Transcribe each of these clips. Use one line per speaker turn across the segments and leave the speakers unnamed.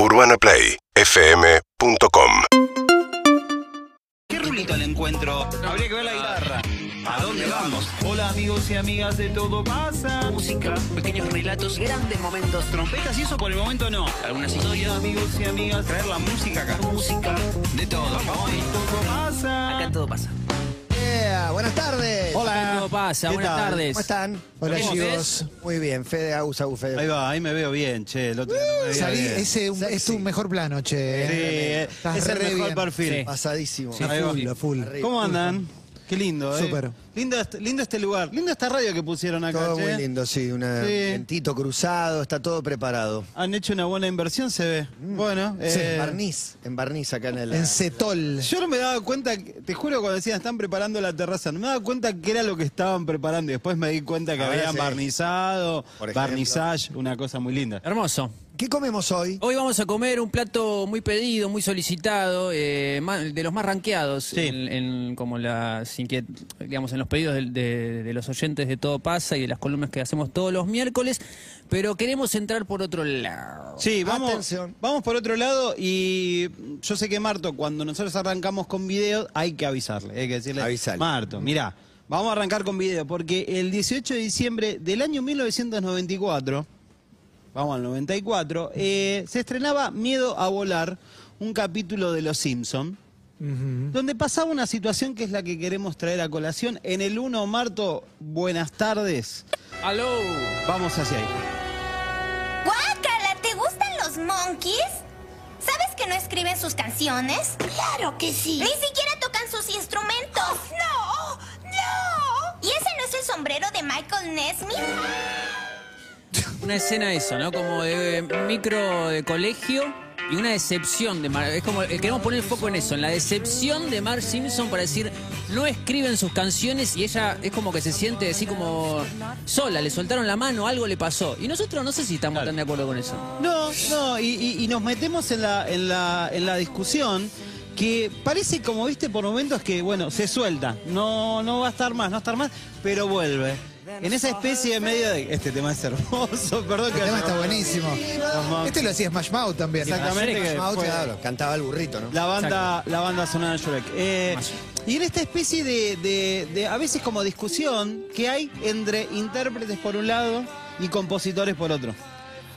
UrbanaPlayFM.com
¿Qué rulito al encuentro? Habría que ver la guitarra. ¿A dónde vamos? Hola amigos y amigas de Todo Pasa. Música, pequeños relatos, grandes momentos. Trompetas y eso por el momento no. Algunas historias, amigos y amigas. Traer la música acá. Música, de todo. Hoy Todo Pasa.
Acá todo pasa.
Yeah, buenas tardes.
Hola. Todo pasa,
¿Qué
buenas
tal?
tardes.
¿Cómo están?
Hola,
¿Cómo
chicos.
Muy bien, Fede Agus, Agus, Fede.
Ahí va, ahí me veo bien, che. El otro día no me veía
Salí,
bien.
ese un- es tu mejor plano, che.
Sí, eh,
Estás
es el mejor
bien.
perfil.
Sí.
Pasadísimo.
Sí,
Ahí va.
full, a full.
¿Cómo andan? Qué lindo, ¿eh?
Súper.
Lindo, este- lindo este lugar. Lindo esta radio que pusieron acá,
Todo
che.
muy lindo, sí. Un
Sí.
vientito cruzado, está todo preparado.
Han hecho una buena inversión, se ve. Bueno,
Sí,
eh,
en barniz, en barniz acá en el...
En Cetol.
Yo no me daba cuenta, que- te juro cuando decían están preparando la terraza, no me daba cuenta que era lo que estaban preparando y después me di cuenta que habían
sí.
barnizado, barnizage, una cosa muy linda.
Hermoso.
¿Qué comemos hoy?
Hoy vamos a comer un plato muy pedido, muy solicitado, eh, de los más rankeados,
Sí.
en, en como las digamos, en los pedidos de, de los oyentes de Todo Pasa y de las columnas que hacemos todos los miércoles, pero queremos entrar por otro lado.
Sí, vamos,
Atención.
vamos por otro lado y yo sé que Marto, cuando nosotros arrancamos con video, hay que avisarle, hay que decirle,
Avisale.
Marto, mira, vamos a arrancar con video porque el 18 de diciembre del año 1994, vamos al 94, eh, se estrenaba Miedo a volar, un capítulo de Los Donde pasaba una situación que es la que queremos traer a colación. En el 1, Marto, buenas tardes.
¡Aló!
Vamos hacia ahí.
Guácala, ¿te gustan los monkeys? ¿Sabes que no escriben sus canciones? Claro que sí. Ni siquiera tocan sus instrumentos. no, no. ¿Y ese no es el sombrero de Michael Nesmith?
Una escena eso, ¿no? Como de micro de colegio y una decepción de Mar. Es como, eh, queremos poner el foco en eso, en la decepción de Mark Simpson para decir, no escriben sus canciones y ella es como que se siente así como sola, le soltaron la mano, algo le pasó. Y nosotros no sé si estamos tan de acuerdo con eso.
No, no, y, y- y nos metemos en la, en la, en la discusión que parece como, viste, por momentos que, bueno, se suelta. No, no va a estar más, no va a estar más, pero vuelve. En esa especie de medio de... Este tema es hermoso, perdón que...
El tema está buenísimo. Este lo hacía Smash Mouth también.
Exactamente. que
Smash Mouth,
fue-
claro, cantaba el burrito, ¿no?
La banda, la banda sonora de Shrek. Eh, y en esta especie de, de- de, a veces como discusión que hay entre intérpretes por un lado y compositores por otro.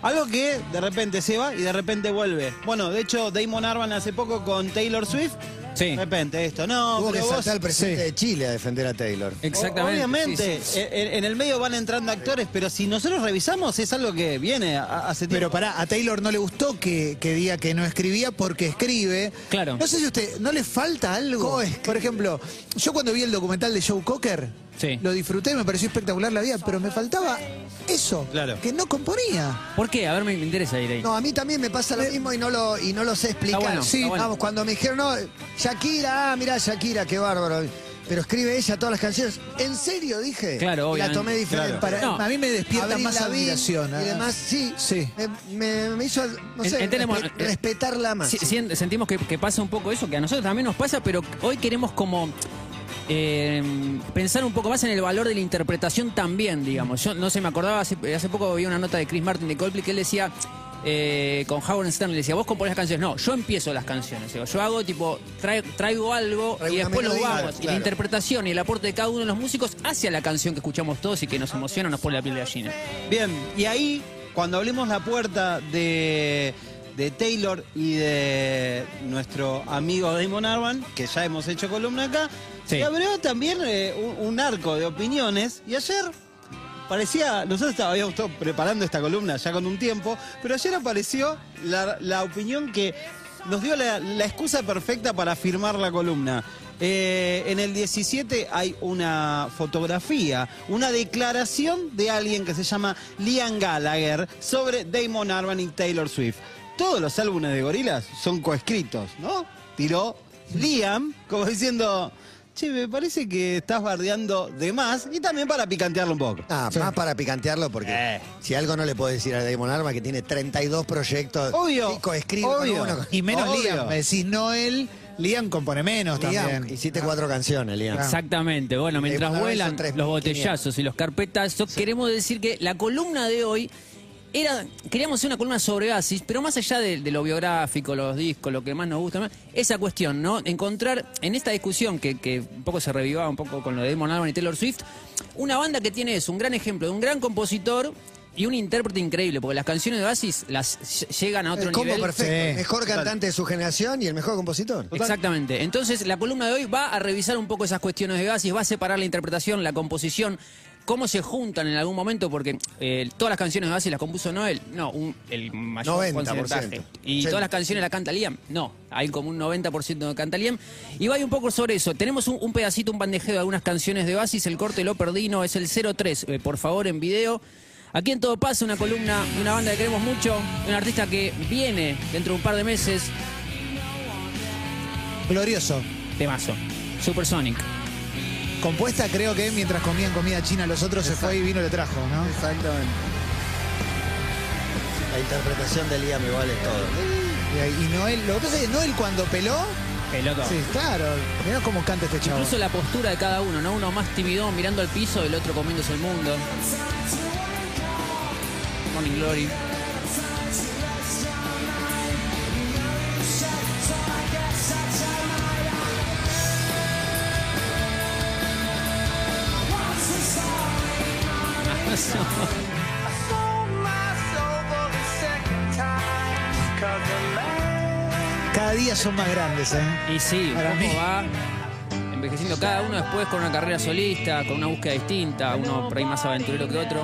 Algo que de repente se va y de repente vuelve. Bueno, de hecho, Damon Arban hace poco con Taylor Swift.
Sí.
De repente esto, no,
Tuvo que
pero vos-
saltar al presidente
sí.
de Chile a defender a Taylor.
Exactamente.
Obviamente,
sí, sí.
En, en el medio van entrando actores, pero si nosotros revisamos es algo que viene a- hace tiempo.
Pero pará, a Taylor no le gustó que, que diga que no escribía porque escribe.
Claro.
No sé si usted, ¿no le falta algo? Por ejemplo, yo cuando vi el documental de Joe Cocker,
Sí.
lo disfruté, me pareció espectacular la vida, pero me faltaba eso,
Claro.
que no componía.
¿Por qué? A ver, me, me interesa ir ahí.
No, a mí también me pasa lo mismo y no lo, y no lo sé explicar.
Está bueno,
sí,
está bueno.
vamos, cuando me dijeron, no, Shakira, ah, mirá Shakira, qué bárbaro. Pero escribe ella todas las canciones. ¿En serio? Dije.
Claro,
Y La
obviamente.
tomé diferente.
Para-
No.
A mí me despierta más admiración.
Y
ah.
demás, sí.
Sí.
Me, me- me hizo, no sé,
Entendemos,
respe-
eh,
respetarla más.
Sí, sí, sentimos que, que pasa un poco eso, que a nosotros también nos pasa, pero hoy queremos como eh, pensar un poco más en el valor de la interpretación también, digamos. Yo no sé, me acordaba, hace, hace poco vi una nota de Chris Martin de Coldplay que él decía, eh, con Howard Stern, le decía, vos componés las canciones. No, yo empiezo las canciones. Digo, yo hago tipo, traigo algo
Traigo
y después lo vamos. Y la interpretación y el aporte de cada uno de los músicos hacia la canción que escuchamos todos y que nos emociona, nos pone la piel de gallina.
Bien, y ahí, cuando abrimos la puerta de, de Taylor y de nuestro amigo Damon Arban, que ya hemos hecho columna acá,
Sí.
se abrió también eh, un, arco de opiniones. Y ayer parecía, nosotros habíamos estado preparando esta columna ya con un tiempo, pero ayer apareció la, la opinión que nos dio la, la excusa perfecta para firmar la columna. Eh, en el 17 hay una fotografía, una declaración de alguien que se llama Liam Gallagher sobre Damon Arban y Taylor Swift. Todos los álbumes de Gorilas son coescritos, ¿no? Tiró Liam como diciendo, che, me parece que estás bardeando de más y también para picantearlo un poco.
Ah, más para picantearlo porque
Eh.
si algo no le puedo decir a Damon Arma que tiene 32 proyectos.
Obvio,
Chico, escribe con
obvio.
uno.
Y menos
Obvio.
Liam. Me decís no él, Liam compone menos
Liam,
también.
hiciste cuatro canciones, Liam.
Ah.
Exactamente. Bueno, mientras
una vez
vuelan los botellazos y los carpetazos, queremos decir que la columna de hoy era, queríamos hacer una columna sobre Oasis, pero más allá de, de lo biográfico, los discos, lo que más nos gusta, más, esa cuestión, ¿no? Encontrar en esta discusión que, que un poco se revivaba un poco con lo de Damon Albarn y Taylor Swift, una banda que tiene eso, un gran ejemplo de un gran compositor y un intérprete increíble, porque las canciones de Oasis las ll- llegan a otro
El combo
nivel.
perfecto.
Sí.
El mejor cantante de su generación y el mejor compositor.
Exactamente. Entonces, la columna de hoy va a revisar un poco esas cuestiones de Oasis, va a separar la interpretación, la composición, cómo se juntan en algún momento, porque eh, todas las canciones de Oasis las compuso Noel. No, un- el mayor
90%.
porcentaje. Y
Sí.
todas las canciones las canta Liam. No, hay como un 90% de canta Liam. Y va a ir un poco sobre eso. Tenemos un, un pedacito, un bandejeo de algunas canciones de Oasis. El corte lo perdí, no, es el 03. eh, por favor, en video. Aquí en Todo Pasa, una columna de una banda que queremos mucho, un artista que viene dentro de un par de meses.
Glorioso.
Temazo. Supersonic.
Compuesta creo que mientras comían comida china los otros se fue y vino y le trajo, ¿no?
Exactamente.
La interpretación de Liam igual es todo.
Y, ahí- y Noel, lo que pasa es que Noel cuando peló,
Pelota.
sí, claro, mirá cómo canta este chavo.
Incluso la postura de cada uno, ¿no? Uno más timidón mirando al piso, el otro comiéndose el mundo. Morning Glory.
Cada día son más grandes, ¿eh?
Y sí,
Para
cómo
mí.
va envejeciendo cada uno después con una carrera solista, con una búsqueda distinta, uno por ahí más aventurero que otro.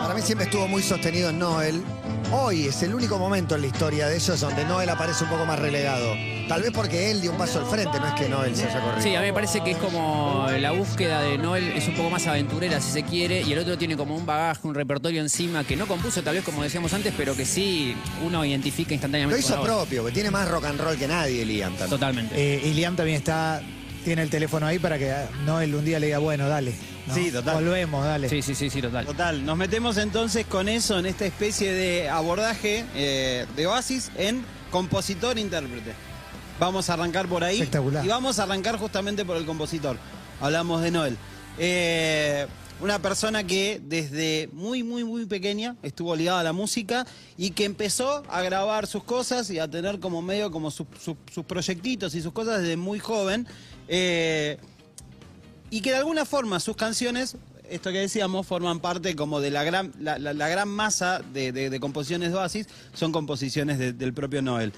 Para mí siempre estuvo muy sostenido en Noel. Hoy es el único momento en la historia de ellos donde Noel aparece un poco más relegado. Tal vez porque él dio un paso al frente, no es que Noel se haya corrido.
Sí, a mí me parece que es como la búsqueda de Noel es un poco más aventurera si se quiere y el otro tiene como un bagaje, un repertorio encima que no compuso tal vez como decíamos antes, pero que sí uno identifica
Lo
instantáneamente.
hizo
con la voz.
propio, que tiene más rock and roll que nadie, Liam. también.
Totalmente.
Eh, y Liam también está, tiene el teléfono ahí para que ah, Noel un día le diga, bueno, dale. ¿no?
Sí, total.
Volvemos, dale.
Sí, sí, sí, sí, total.
Total, nos metemos entonces con eso en esta especie de abordaje eh, de Oasis en compositor-intérprete. Vamos a arrancar por ahí.
Espectacular.
Y vamos a arrancar justamente por el compositor. Hablamos de Noel. Eh, una persona que desde muy, muy, muy pequeña estuvo ligada a la música y que empezó a grabar sus cosas y a tener como medio como sus, sus- sus proyectitos y sus cosas desde muy joven. Eh, y que de alguna forma sus canciones, esto que decíamos, forman parte como de la gran, la, la- la gran masa de, de- de composiciones de Oasis, son composiciones de- del propio Noel.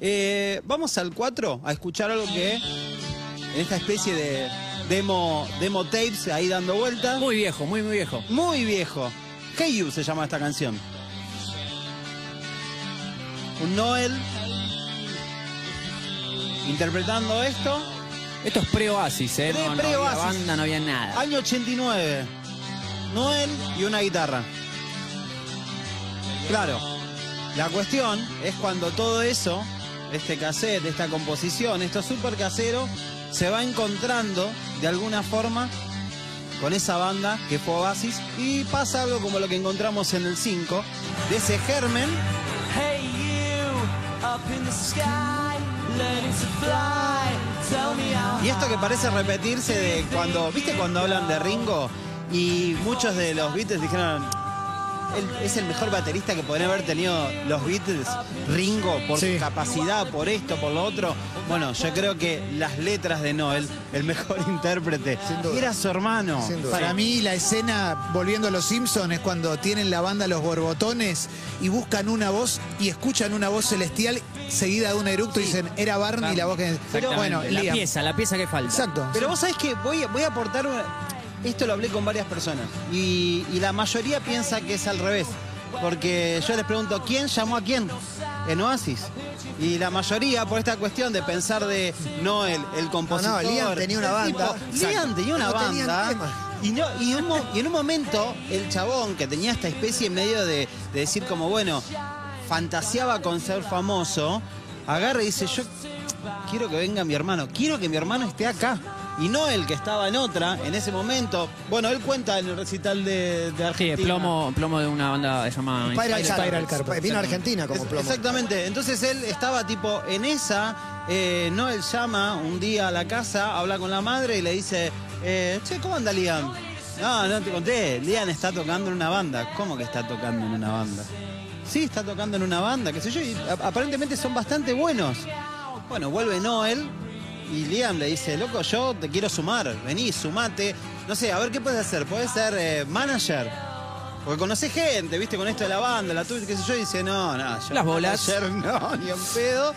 Eh, vamos al 4 a escuchar algo que en esta especie de demo, demo tapes ahí dando vueltas.
Muy viejo, muy, muy viejo.
Muy viejo. Hey You se llama esta canción. Un Noel interpretando esto.
Esto es pre-Oasis, ¿eh?
Pre-
No, no había
pre-Oasis.
banda, no había nada.
Año 89. Noel y una guitarra. Claro. La cuestión es cuando todo eso, este cassette, esta composición, esto súper casero, se va encontrando de alguna forma con esa banda que fue Oasis y pasa algo como lo que encontramos en el 5, de ese germen
Hey you, up in the sky, learning to fly.
Y esto que parece repetirse de cuando, ¿viste cuando hablan de Ringo? Y muchos de los Beatles dijeron, "Él es el mejor baterista que podrían haber tenido los Beatles, Ringo, por
Sí.
su capacidad, por esto, por lo otro. Bueno, yo creo que las letras de Noel, el mejor intérprete, era su hermano.
Para mí la escena, volviendo a los Simpsons, es cuando tienen la banda Los Borbotones y buscan una voz y escuchan una voz celestial seguida de un eructo y dicen, era Barney la voz que...
Exactamente.
bueno,
la
Liam.
pieza, la pieza que falta.
Exacto.
Pero vos sabés que voy, voy a aportar una- Esto lo hablé con varias personas y, y la mayoría piensa que es al revés. Porque yo les pregunto, ¿quién llamó a quién? En Oasis. Y la mayoría, por esta cuestión de pensar de no el, compositor.
No, no, Liam tenía una
el tipo,
banda.
Liam
Exacto.
tenía una
No tenían
banda.
tema.
Y, no, y, un mo- y en un momento, el chabón que tenía esta especie medio de, de decir como, bueno, fantaseaba con ser famoso, agarra y dice, yo quiero que venga mi hermano, quiero que mi hermano esté acá. Y no el que estaba en otra, en ese momento. Bueno, él cuenta en el recital de, de
Sí,
Argentina.
plomo, plomo de una banda llamada
Spiral
Spiral.
Vino a Argentina como plomo.
Exactamente. Entonces él estaba tipo en esa. eh, Noel llama un día a la casa, habla con la madre y le dice: eh, Che, ¿cómo anda Liam? No, no te conté. Liam está tocando en una banda. ¿Cómo que está tocando en una banda? Sí, está tocando en una banda, qué sé yo, y aparentemente son bastante buenos. Bueno, vuelve Noel y Liam le dice, loco, yo te quiero sumar, vení, sumate. No sé, a ver qué puedes hacer. Puedes ser eh, manager. Porque conoces gente, viste, con esto de la banda, la tuya, qué sé yo, y dice, no, no, yo
Las bolas.
manager no, ni en pedo.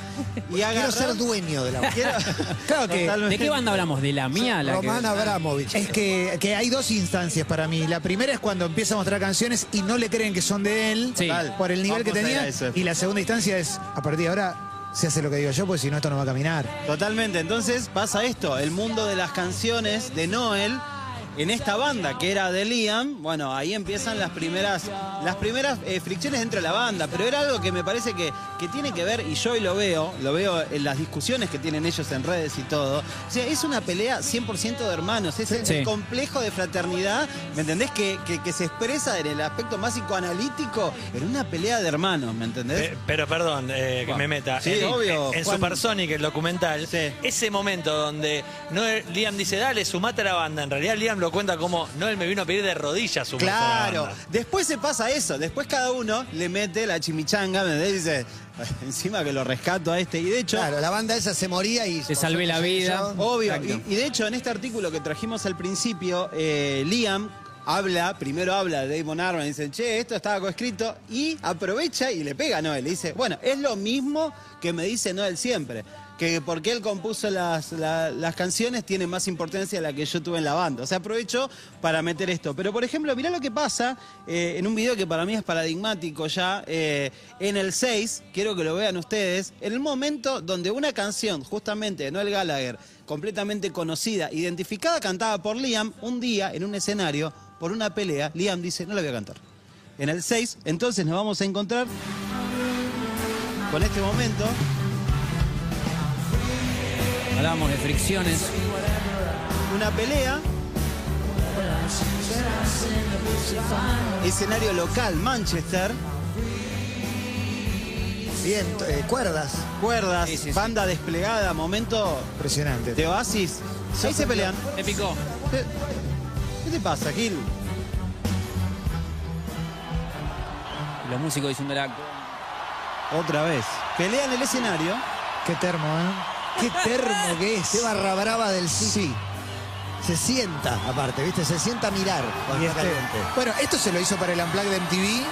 Y
Quiero
agarró-
ser dueño de la
Quiero-
Claro que-
Totalmente.
¿De qué banda hablamos? ¿De la mía? La que-
Román Abramovich.
Es que, que hay dos instancias para mí. La primera es cuando empieza a mostrar canciones y no le creen que son de él
Sí.
por el nivel que
Vamos a
tenía.
eso.
Y la segunda instancia es, a partir de ahora, se hace lo que digo yo, porque si no, esto no va a caminar.
Totalmente, entonces pasa esto, el mundo de las canciones de Noel en esta banda que era de Liam, bueno, ahí empiezan las primeras, las primeras eh, fricciones dentro de la banda, pero era algo que me parece que, que tiene que ver, y yo hoy lo veo, lo veo en las discusiones que tienen ellos en redes y todo, o sea, es una pelea 100% de hermanos, es el,
Sí.
el complejo de fraternidad, ¿me entendés? Que, que- que se expresa en el aspecto más psicoanalítico en una pelea de hermanos, ¿me entendés?
Pe- Pero perdón, eh, que me meta.
Sí,
en,
obvio,
En
Juan.
Supersonic, el documental,
Sí.
ese momento donde Liam dice, dale, sumate a la banda. En realidad Liam lo cuenta como Noel me vino a pedir de rodillas la
Claro,
banda.
después se pasa eso, después cada uno le mete la chimichanga, ¿me? Y dice, encima que lo rescato a este, y de hecho,
Claro, la banda esa se moría y...
Te salvé la vida.
obvio, y, y de hecho en este artículo que trajimos al principio, eh, Liam habla, primero habla de Damon Arman, y dice, che, esto estaba coescrito, y aprovecha y le pega a Noel, le dice, bueno, es lo mismo que me dice Noel siempre. Que porque él compuso las, la- las canciones tiene más importancia la que yo tuve en la banda. O sea, aprovechó para meter esto. Pero, por ejemplo, mirá lo que pasa eh, en un video que para mí es paradigmático ya. eh, en el 6, quiero que lo vean ustedes, en el momento donde una canción, justamente de Noel Gallagher, completamente conocida, identificada, cantada por Liam, un día en un escenario, por una pelea, Liam dice, no la voy a cantar. En el 6, entonces nos vamos a encontrar con este momento.
Hablábamos de fricciones.
una pelea. Escenario local, Manchester.
Bien, eh, cuerdas.
Cuerdas,
Sí, sí, sí.
banda desplegada, momento
Impresionante.
de oasis. Ahí se pelean.
Épico.
¿Qué, qué te pasa, Gil?
Los músicos diciendo la...
Otra vez. Pelea en el escenario.
Qué termo, ¿eh? Qué termo que es.
Qué barra brava del sí. Se sienta, aparte, ¿viste? Se sienta a mirar cuando está
este-
caliente.
bueno, esto se lo hizo para el Unplugged de MTV,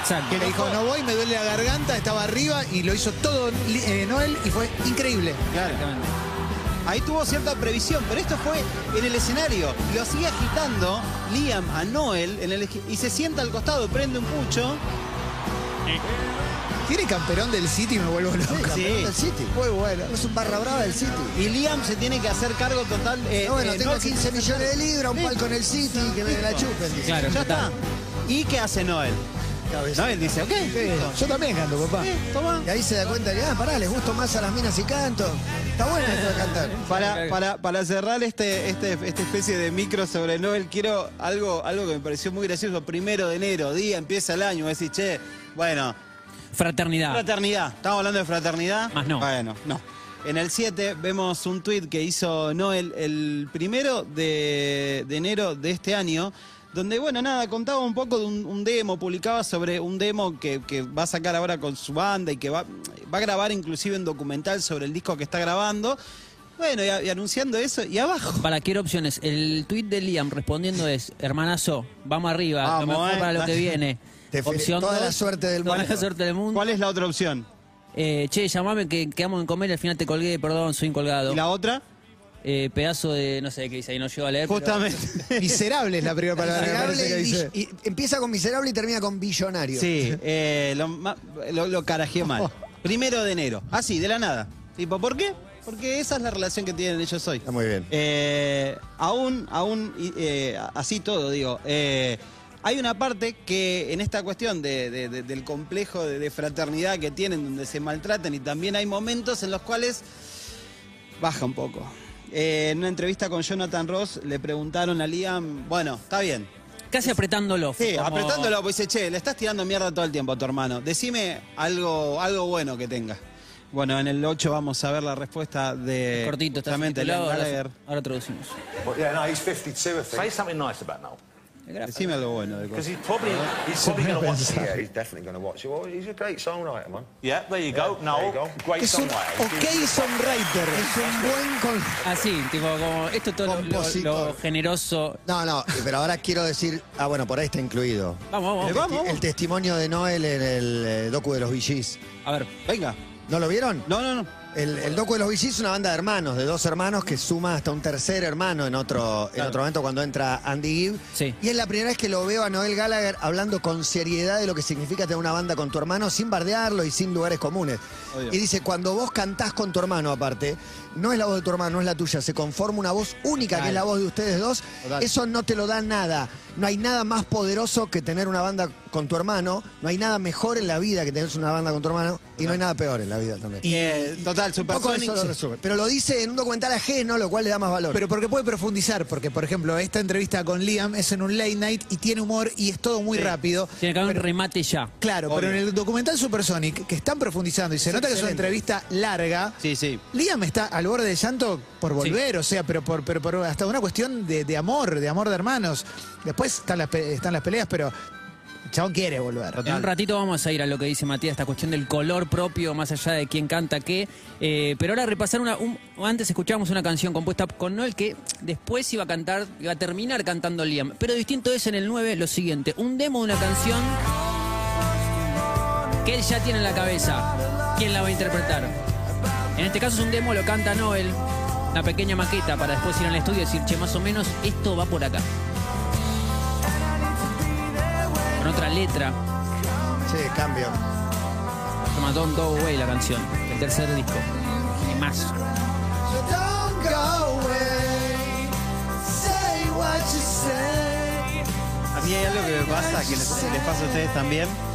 Exacto.
que le dijo, no voy, me duele la garganta, estaba arriba y lo hizo todo eh, Noel y fue increíble.
Claro. Ahí tuvo cierta previsión, pero esto fue en el escenario. Lo sigue agitando Liam a Noel en el, y se sienta al costado, prende un pucho.
Tiene camperón del City y me vuelvo
Sí,
loco.
campeón del City.
Muy bueno.
Es un barra brava del City.
Y Liam se tiene que hacer cargo total. eh,
No, bueno,
eh,
tengo
se
15
tiene que
millones de libras, un
Sí.
palco en el City, que me la chupen. dice.
Claro,
Ya está. ¿Y qué hace Noel?
Cabeza.
Noel dice, ok, listo.
Yo también canto, papá.
Sí, toma.
Y ahí se da cuenta que, ah, pará, les gusto más a las minas y canto. Está bueno esto de cantar.
Para, para, para cerrar este, este, esta especie de micro sobre Noel, quiero algo, algo que me pareció muy gracioso. Primero de enero, día, empieza el año, decís, che, bueno,
Fraternidad.
fraternidad. ¿Estamos hablando de fraternidad?
Más no.
Bueno, no. En el 7 vemos un tuit que hizo Noel el primero de, de enero de este año, donde, bueno, nada, contaba un poco de un, un demo, publicaba sobre un demo que, que va a sacar ahora con su banda y que va, va a grabar inclusive un documental sobre el disco que está grabando. Bueno, y, a- y anunciando eso, y abajo.
Para, quiero opciones. El tuit de Liam respondiendo es, hermanazo, vamos arriba, lo
Vamos,
mejor
eh.
para lo que viene.
Te fel- toda la suerte del
toda
mundo.
la suerte del mundo.
¿Cuál es la otra opción?
Eh, che, llamame que quedamos en comer y al final te colgué, perdón, soy colgado.
¿Y la otra?
Eh, pedazo de, no sé qué dice ahí, no llego a leer. pero-
Justamente.
Miserable es la primera palabra que
Miserable
parece que
y,
dice.
y empieza con miserable y termina con billonario.
Sí, eh, lo, ma- lo, lo carajeé mal. Primero de enero. Así, de la nada. Tipo, ¿por qué? Porque esa es la relación que tienen ellos hoy.
Está muy bien.
Eh, aún, aún, y, eh, así todo, digo. eh, hay una parte que en esta cuestión de- de- de- del complejo de, de fraternidad que tienen, donde se maltratan, y también hay momentos en los cuales baja un poco. Eh, en una entrevista con Jonathan Ross le preguntaron a Liam, bueno, está bien,
Casi apretándolo.
Sí,
como-
apretándolo, pues dice, che, le estás tirando mierda todo el tiempo a tu hermano. Decime algo, algo bueno que tenga. Bueno, en el 8 vamos a ver la respuesta de
Cortito, está
justamente Liam
ahora,
Gallagher.
ahora traducimos.
But yeah, no, he's 52, I
Say
think.
something nice about Noel.
Decime algo bueno de
Because he's probably, he's probably going to watch it.
Yeah, he's definitely going to watch it. Well, he's a great songwriter, man.
Yeah, there you go.
Yeah,
Noel,
there you go.
great
Es un
songwriter.
ok songwriter.
Es un buen con-
Así, tipo, como esto es todo lo- lo, generoso.
No, no, pero ahora quiero decir. Ah, bueno, por ahí está incluido.
Vamos, vamos.
Eh, vamos,
El testimonio de Noel en el eh, docu de los VGs.
A ver,
Venga.
¿No lo vieron?
No, no, no.
El, el docu de los VGs es una banda de hermanos, de dos hermanos que suma hasta un tercer hermano en otro, en
Claro.
otro momento cuando entra Andy Gibb.
Sí.
Y es la primera vez que lo veo a Noel Gallagher hablando con seriedad de lo que significa tener una banda con tu hermano sin bardearlo y sin lugares comunes.
Obvio.
Y dice, cuando vos cantás con tu hermano aparte, no es la voz de tu hermano, no es la tuya, se conforma una voz única que es la voz de ustedes dos.
Total.
Eso no te lo da nada. No hay nada más poderoso que tener una banda con tu hermano. No hay nada mejor en la vida que tener una banda con tu hermano. Y no hay nada peor en la vida también.
Y, eh, total, Supersonic.
eso lo resume. Pero lo dice en un documental ajeno, lo cual le da más valor.
Pero porque puede profundizar, porque por ejemplo esta entrevista con Liam es en un late night y tiene humor y es todo muy rápido.
tiene que haber un remate ya.
Claro, pero en el documental Supersonic, que están profundizando y se nota que es una entrevista larga,
Sí, sí.
Liam está al borde del llanto por volver, o sea, pero por, pero por hasta una cuestión de, de amor, de amor de hermanos. Después están las, pe- están las peleas, pero chabón quiere volver.
En un ratito vamos a ir a lo que dice Matías, esta cuestión del color propio, más allá de quién canta qué. Eh, pero ahora repasar una. un- antes escuchábamos una canción compuesta con Noel que después iba a cantar, iba a terminar cantando Liam. Pero distinto es en el 9 lo siguiente: un demo de una canción que él ya tiene en la cabeza. ¿Quién la va a interpretar? En este caso es un demo, lo canta Noel, una pequeña maqueta para después ir al estudio y decir, che, más o menos esto va por acá. Con otra letra.
Sí, cambio.
Se llama Don't Go Away la canción, el tercer disco. Y más.
A mí hay algo que me pasa, que les, les pasa a ustedes también.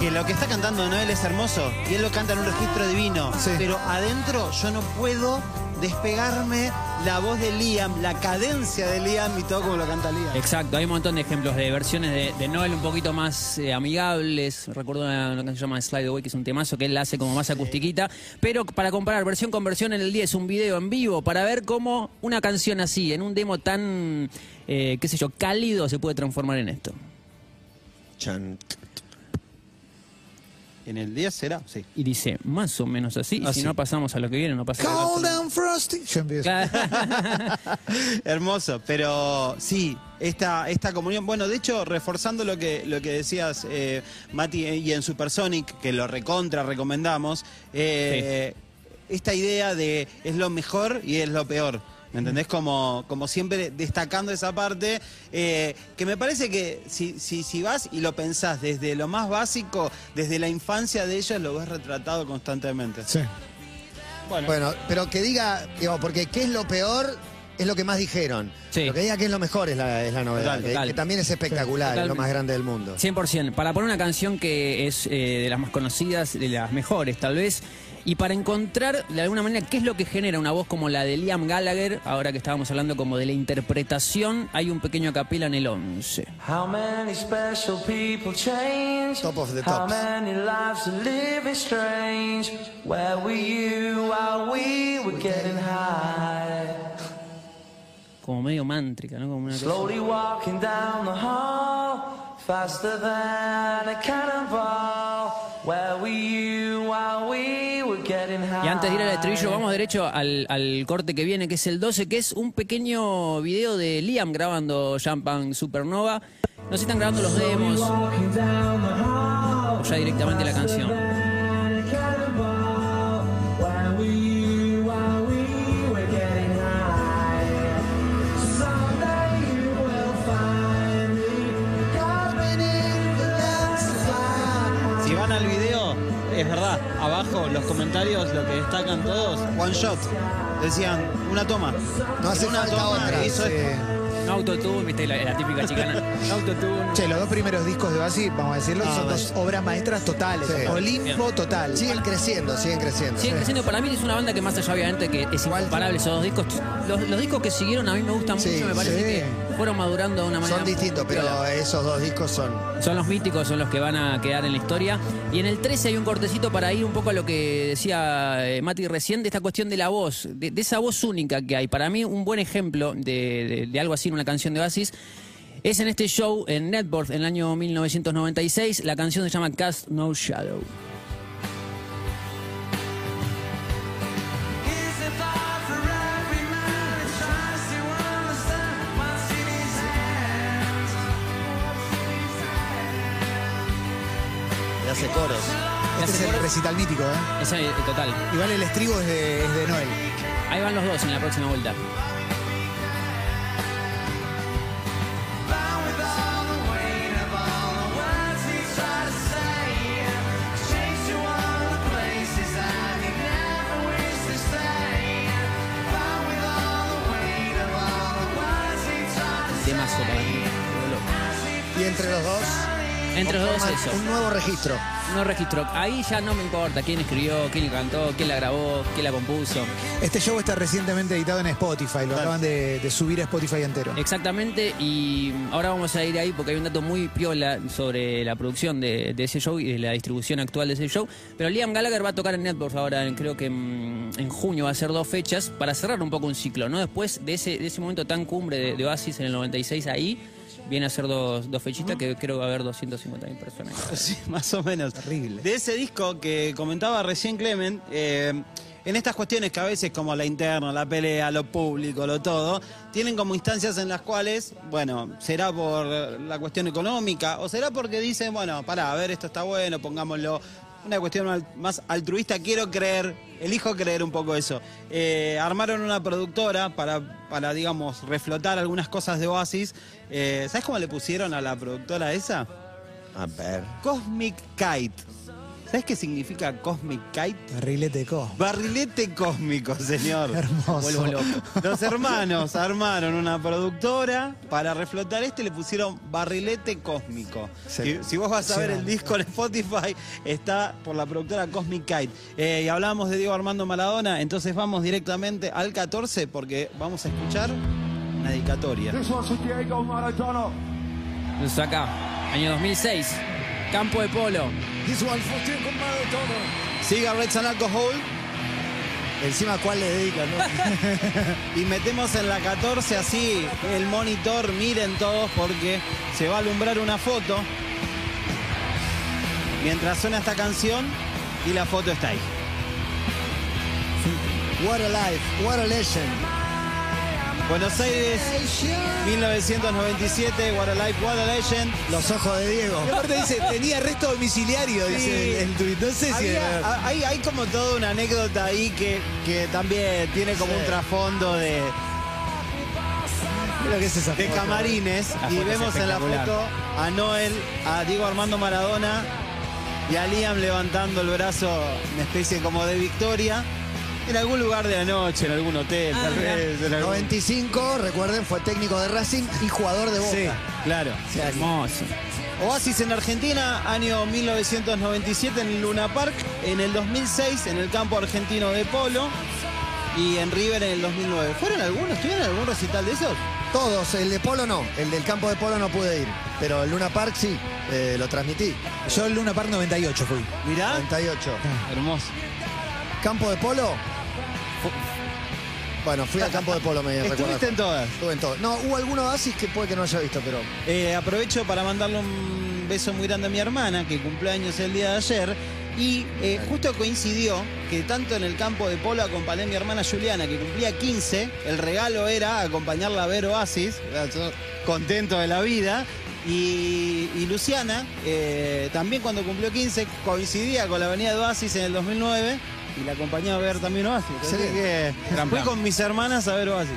Que lo que está cantando Noel es hermoso y él lo canta en un registro divino.
Sí.
Pero adentro yo no puedo despegarme la voz de Liam, la cadencia de Liam y todo como lo canta Liam.
Exacto, hay un montón de ejemplos de versiones de, de Noel un poquito más eh, amigables. Recuerdo una, una que se llama Slide Away, que es un temazo que él hace como más acustiquita. Pero para comparar versión con versión en el 10, un video en vivo para ver cómo una canción así, en un demo tan, eh, qué sé yo, cálido, se puede transformar en esto.
Chan.
En el 10 será, sí.
Y dice, más o menos así. y si
Así.
no pasamos a lo que viene, no pasa nada.
Cold and frosty. Yo empiezo.
Hermoso, pero sí, esta, esta comunión. Bueno, de hecho, reforzando lo que, lo que decías, eh, Mati, eh, y en Supersonic, que lo recontra recomendamos, eh, esta idea de es lo mejor y es lo peor. ¿Me entendés? Como, como siempre destacando esa parte, eh, que me parece que si, si, si vas y lo pensás desde lo más básico, desde la infancia de ellos, lo ves retratado constantemente.
Sí.
Bueno, pero que diga, digo, porque qué es lo peor es lo que más dijeron.
Sí.
Lo que diga qué es lo mejor es la, es la novedad,
Total,
que,
total.
que también es espectacular, es lo más grande del mundo.
100%. Para poner una canción que es eh, de las más conocidas, de las mejores tal vez, y para encontrar de alguna manera qué es lo que genera una voz como la de Liam Gallagher, ahora que estábamos hablando como de la interpretación, hay un pequeño capela en el 11.
How many special people change?
Top of the
How
tops.
many lives are living strange? Where were you while we were getting high?
Como medio mántrica, ¿no? Como una cosa-
Slowly walking down the hall, faster than a cannonball. Where were you while we
antes de ir al estribillo, vamos derecho al, al corte que viene, que es el 12, que es un pequeño video de Liam grabando Champagne Supernova. No sé si están grabando los demos o ya directamente la canción.
Es verdad, abajo los comentarios lo que destacan todos, one shot. Decían, una toma.
No hace
una
falta
toma,
otra.
es-
sí.
No autotune, viste, la, la típica chicana. No autotune.
Che, los dos primeros discos de Oasis, vamos a decirlo,
Ah,
son dos obras maestras totales.
Sí.
Olimpo total.
Siguen creciendo, siguen creciendo.
Siguen creciendo. Para mí es una banda que más allá, obviamente, que es incomparable esos dos discos. Los, los discos que siguieron a mí me gustan
Sí,
mucho. Me parece
sí.
que fueron madurando de una manera.
Son distintos, pero
piola.
esos dos discos son.
Son los míticos, son los que van a quedar en la historia. Y en el 13 hay un cortecito para ir un poco a lo que decía eh, Mati recién, de esta cuestión de la voz, de, de esa voz única que hay. Para mí, un buen ejemplo de, de- de algo así en una canción de Oasis es en este show en Networth en el año 1996. La canción se llama Cast No Shadow.
Hace coros.
Este es el recital mítico, ¿eh?
Es total.
Igual el estribo es de, es de Noel.
Ahí van los dos en la próxima vuelta.
Dos conforman
eso.
Un nuevo registro.
Ahí ya no me importa quién escribió, quién la cantó, quién la grabó, quién la compuso.
Este show está recientemente editado en Spotify, lo acaban de, de subir a Spotify entero.
Exactamente, y ahora vamos a ir ahí porque hay un dato muy piola sobre la producción de, de ese show y de la distribución actual de ese show. Pero Liam Gallagher va a tocar en Network ahora, en- creo que en, en junio va a ser dos fechas para cerrar un poco un ciclo, ¿no? Después de ese, de ese momento tan cumbre de, de Oasis en el 96 ahí, viene a ser dos, dos fechitas que creo que va a haber 250.000 personas.
Sí, más o menos.
Terrible.
De ese disco que comentaba recién Clement, eh, en estas cuestiones que a veces como la interna, la pelea, lo público, lo todo, tienen como instancias en las cuales, bueno, será por la cuestión económica o será porque dicen, bueno, pará, a ver, esto está bueno, pongámoslo. Una cuestión más altruista, quiero creer, elijo creer un poco eso. Eh, armaron una productora para, para, digamos, reflotar algunas cosas de Oasis. Eh, ¿Sabes cómo le pusieron a la productora esa?
A ver.
Cosmic Kite. ¿Sabes qué significa Cosmic Kite?
Barrilete de co.
Barrilete cósmico, señor.
Hermoso.
Vuelvo loco.
Los hermanos armaron una productora para reflotar este le pusieron barrilete cósmico. Si, si vos vas a ver el disco en Spotify, está por la productora Cosmic Kite. Eh, y hablábamos de Diego Armando Maradona, entonces vamos directamente al 14 porque vamos a escuchar una dedicatoria.
This for Diego Maradona.
Acá, año 2006, campo de polo.
This one for.
Cigarettes and Alcohol.
Encima, ¿cuál le dedican? no?
Y metemos en la 14 así el monitor, miren todos porque se va a alumbrar una foto mientras suena esta canción y la foto está ahí.
What a life, what a legend.
Buenos Aires, 1997, What a Life, What a Legend.
Los ojos de Diego.
Y aparte dice, tenía arresto domiciliario, dice el, el tuit. No sé si...
Hay, hay como toda una anécdota ahí que, que también tiene como un trasfondo de,
Mira lo que es esa
de
foto.
camarines y vemos en la foto a Noel, a Diego Armando Maradona y a Liam levantando el brazo, una especie como de victoria, en algún lugar de la noche, en algún hotel,
Ah,
tal
mirá.
vez. en algún-
95, recuerden, fue técnico de Racing y jugador de Boca.
Sí, claro.
Hermoso.
Oasis en Argentina, año 1997 en el Luna Park, en el 2006 en el campo argentino de polo y en River en el 2009. ¿Fueron algunos? ¿Estuvieron en algún recital de esos?
Todos, el de Polo no, el del campo de Polo no pude ir, pero el Luna Park sí, eh, lo transmití.
Yo el Luna Park 98 fui.
Mirá.
98.
Hermoso.
¿Campo de Polo? Bueno, fui al campo de Polo, me recuerdo.
Estuviste en todas.
Estuve en todo. No, hubo alguno Oasis que puede que no haya visto, pero
Eh, aprovecho para mandarle un beso muy grande a mi hermana, que cumple años el día de ayer. Y eh, justo coincidió que tanto en el campo de polo acompañé a mi hermana Juliana, que cumplía 15. El regalo era acompañarla a ver Oasis. Yo Contento de la vida. Y, y Luciana, eh, también cuando cumplió 15, coincidía con la avenida de Oasis en el 2009. Y la acompañé a ver también Oasis. Así que fui con mis hermanas a ver Oasis.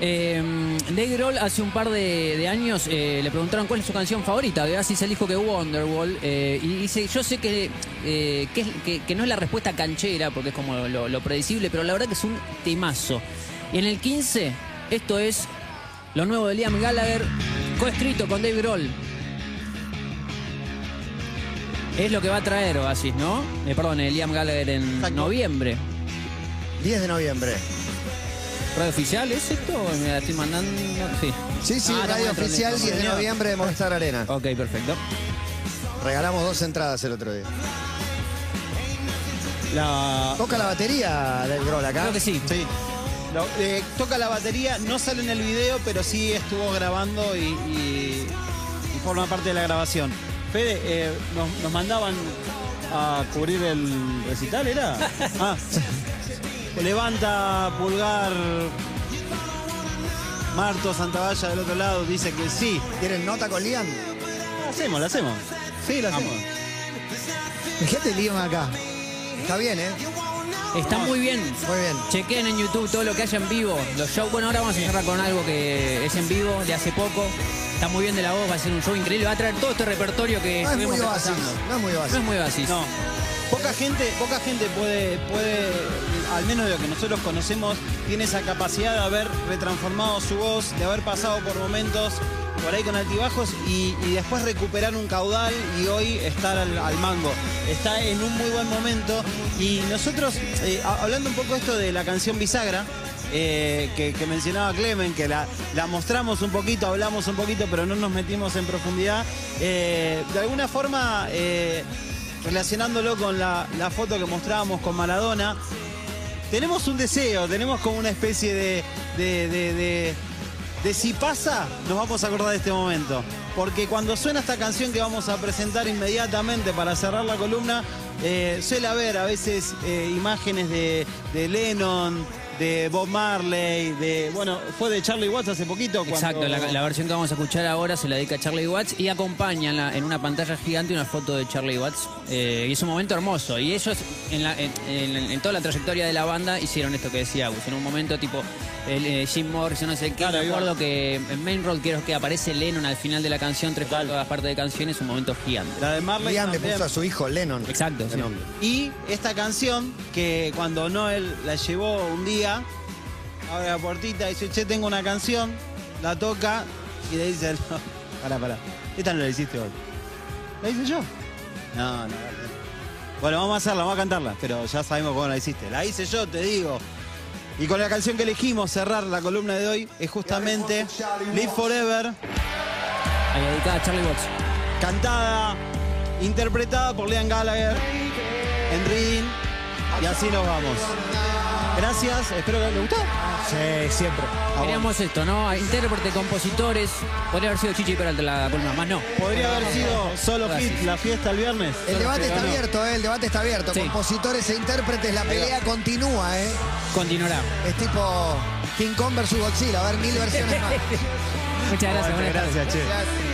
Eh, Dave Grohl hace un par de, de años eh, le preguntaron cuál es su canción favorita. De Oasis él dijo que Wonderwall. eh, y dice, yo sé que, eh, que, es- que- que no es la respuesta canchera, porque es como lo, lo predecible, pero la verdad que es un temazo. Y en el 15, esto es Lo nuevo de Liam Gallagher, coescrito con Dave Grohl. Es lo que va a traer Oasis, ¿no? Eh, perdón, eh, Liam Gallagher en
Exacto.
noviembre.
10 de noviembre.
¿Radio oficial es esto? Me la estoy mandando. Sí.
Sí, sí,
Ah,
radio oficial, 10 de noviembre de Movistar Arena.
Ok, perfecto.
Regalamos dos entradas el otro día.
La,
Toca la batería del Grol acá.
Creo que sí.
Eh, toca la batería, no sale en el video, pero sí estuvo grabando y, y- y forma parte de la grabación. Fede, eh, nos, nos mandaban a cubrir el recital, ¿era? Ah. Levanta, pulgar. Marto Santavalla del otro lado dice que sí.
¿Quieren nota con Liam?
La hacemos, la hacemos. Sí, la hacemos.
Fíjate Liam acá.
Está bien, ¿eh?
Está muy bien.
Muy bien.
Chequen en YouTube todo lo que haya en vivo. Los shows, bueno, ahora vamos a cerrar con algo que es en vivo de hace poco. Está muy bien de la voz, va a ser un show increíble. Va a traer todo este repertorio que
No es muy. No es muy
No
oasis.
es muy oasis.
No. Poca gente, poca gente puede, puede, al menos de lo que nosotros conocemos, tiene esa capacidad de haber retransformado su voz, de haber pasado por momentos por ahí con altibajos y, después recuperar un caudal y hoy estar al, mango. Está en un muy buen momento. Y nosotros, eh, hablando un poco esto de la canción Bisagra, eh, que, mencionaba Clemen, que la, mostramos un poquito, hablamos un poquito, pero no nos metimos en profundidad. eh, de alguna forma, relacionándolo con la, foto que mostrábamos con Maradona, tenemos un deseo, tenemos como una especie de- de si pasa, nos vamos a acordar de este momento. Porque cuando suena esta canción que vamos a presentar inmediatamente para cerrar la columna, eh, suele haber a veces eh, imágenes de, Lennon, de Bob Marley, de. Bueno, fue de Charlie Watts hace poquito.
Exacto, la, versión que vamos a escuchar ahora se la dedica a Charlie Watts y acompaña en, una pantalla gigante una foto de Charlie Watts. Eh, y es un momento hermoso. Y ellos, en toda la trayectoria de la banda, hicieron esto que decía Agus. En un momento tipo el, eh, Jim Morrison, no sé qué.
Claro,
me acuerdo que en Main Road creo que aparece Lennon al final de la canción, tres cuartas partes de canción, es un momento gigante.
La de Marley.
Liam le puso a su hijo Lennon.
Exacto,
de
sí.
Y esta canción, que cuando Noel la llevó un día, abre la puertita y dice, che, tengo una canción, la toca y le dice, no, pará, pará, esta no la hiciste vos. ¿La hice yo? No, no, no. Bueno, vamos a hacerla, vamos a cantarla, pero ya sabemos cómo la hiciste. La hice yo, te digo. Y con la canción que elegimos cerrar la columna de hoy es justamente Live Forever,
Ahí dedicada a Charlie Watts.
cantada, interpretada por Liam Gallagher en Reading. Y así nos vamos. Gracias, espero que les gustó.
Sí, siempre.
Queríamos esto, ¿no? Intérprete, compositores. Podría haber sido Chichi Peralta la columna, más no.
Podría haber sido solo
Gracias.
hit la fiesta el viernes.
El debate está abierto, ¿eh? El debate está abierto.
Sí.
Compositores e intérpretes, la pelea continúa, ¿eh?
Continuará.
Es tipo King Kong versus Godzilla. A ver, mil versiones más.
Muchas gracias, buenas tardes.
Gracias, che.